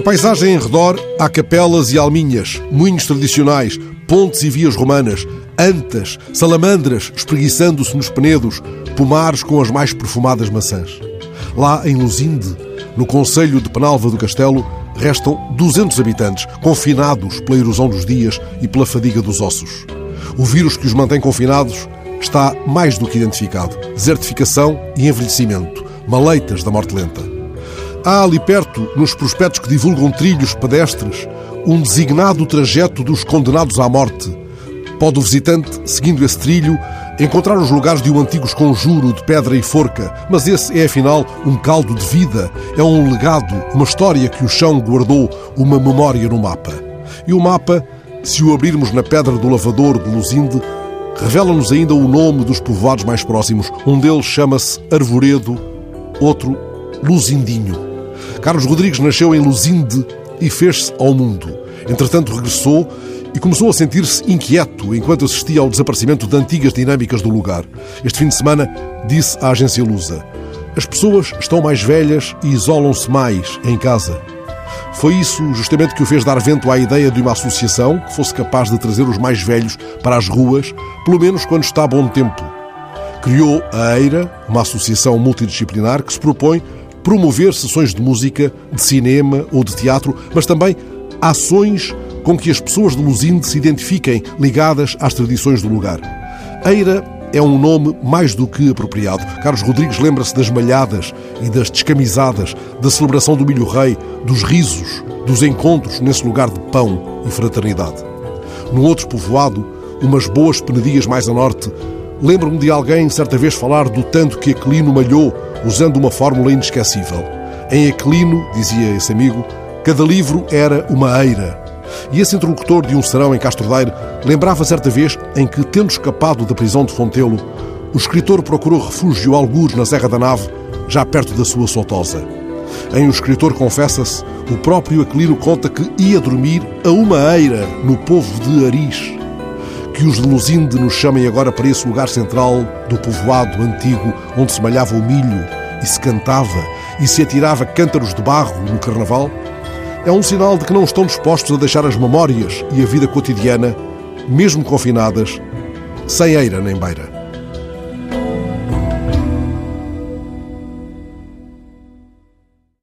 paisagem em redor há capelas e alminhas, moinhos tradicionais, pontes e vias romanas, antas, salamandras espreguiçando-se nos penedos, pomares com as mais perfumadas maçãs. Lá em Luzinde, no Conselho de Penalva do Castelo, restam 200 habitantes, confinados pela erosão dos dias e pela fadiga dos ossos. O vírus que os mantém confinados está mais do que identificado: desertificação e envelhecimento, maleitas da morte lenta. Há ali perto, nos prospectos que divulgam trilhos pedestres, um designado trajeto dos condenados à morte. Pode o visitante, seguindo esse trilho, encontrar os lugares de um antigo esconjuro de pedra e forca, mas esse é afinal um caldo de vida, é um legado, uma história que o chão guardou, uma memória no mapa. E o mapa, se o abrirmos na pedra do lavador de Luzinde, revela-nos ainda o nome dos povoados mais próximos. Um deles chama-se Arvoredo, outro Luzindinho. Carlos Rodrigues nasceu em Luzinde e fez-se ao mundo. Entretanto, regressou e começou a sentir-se inquieto enquanto assistia ao desaparecimento de antigas dinâmicas do lugar. Este fim de semana disse à agência Lusa: As pessoas estão mais velhas e isolam-se mais em casa. Foi isso justamente que o fez dar vento à ideia de uma associação que fosse capaz de trazer os mais velhos para as ruas, pelo menos quando está bom tempo. Criou a EIRA, uma associação multidisciplinar que se propõe promover sessões de música, de cinema ou de teatro, mas também ações com que as pessoas de Lusinde se identifiquem ligadas às tradições do lugar. Eira é um nome mais do que apropriado. Carlos Rodrigues lembra-se das malhadas e das descamisadas, da celebração do milho-rei, dos risos, dos encontros nesse lugar de pão e fraternidade. Num outro povoado, umas boas penedias mais a norte, lembro-me de alguém certa vez falar do tanto que Aquilino malhou usando uma fórmula inesquecível. Em Aquilino, dizia esse amigo, cada livro era uma eira. E esse interlocutor de um serão em Castrodeiro lembrava certa vez em que, tendo escapado da prisão de Fontelo, o escritor procurou refúgio algures na Serra da Nave, já perto da sua Sotosa. Em O Escritor Confessa-se, o próprio Aquilino conta que ia dormir a uma eira no povo de Aris. Que os de Luzinde nos chamem agora para esse lugar central do povoado antigo onde se malhava o milho e se cantava e se atirava cântaros de barro no carnaval, é um sinal de que não estão dispostos a deixar as memórias e a vida cotidiana, mesmo confinadas, sem eira nem beira.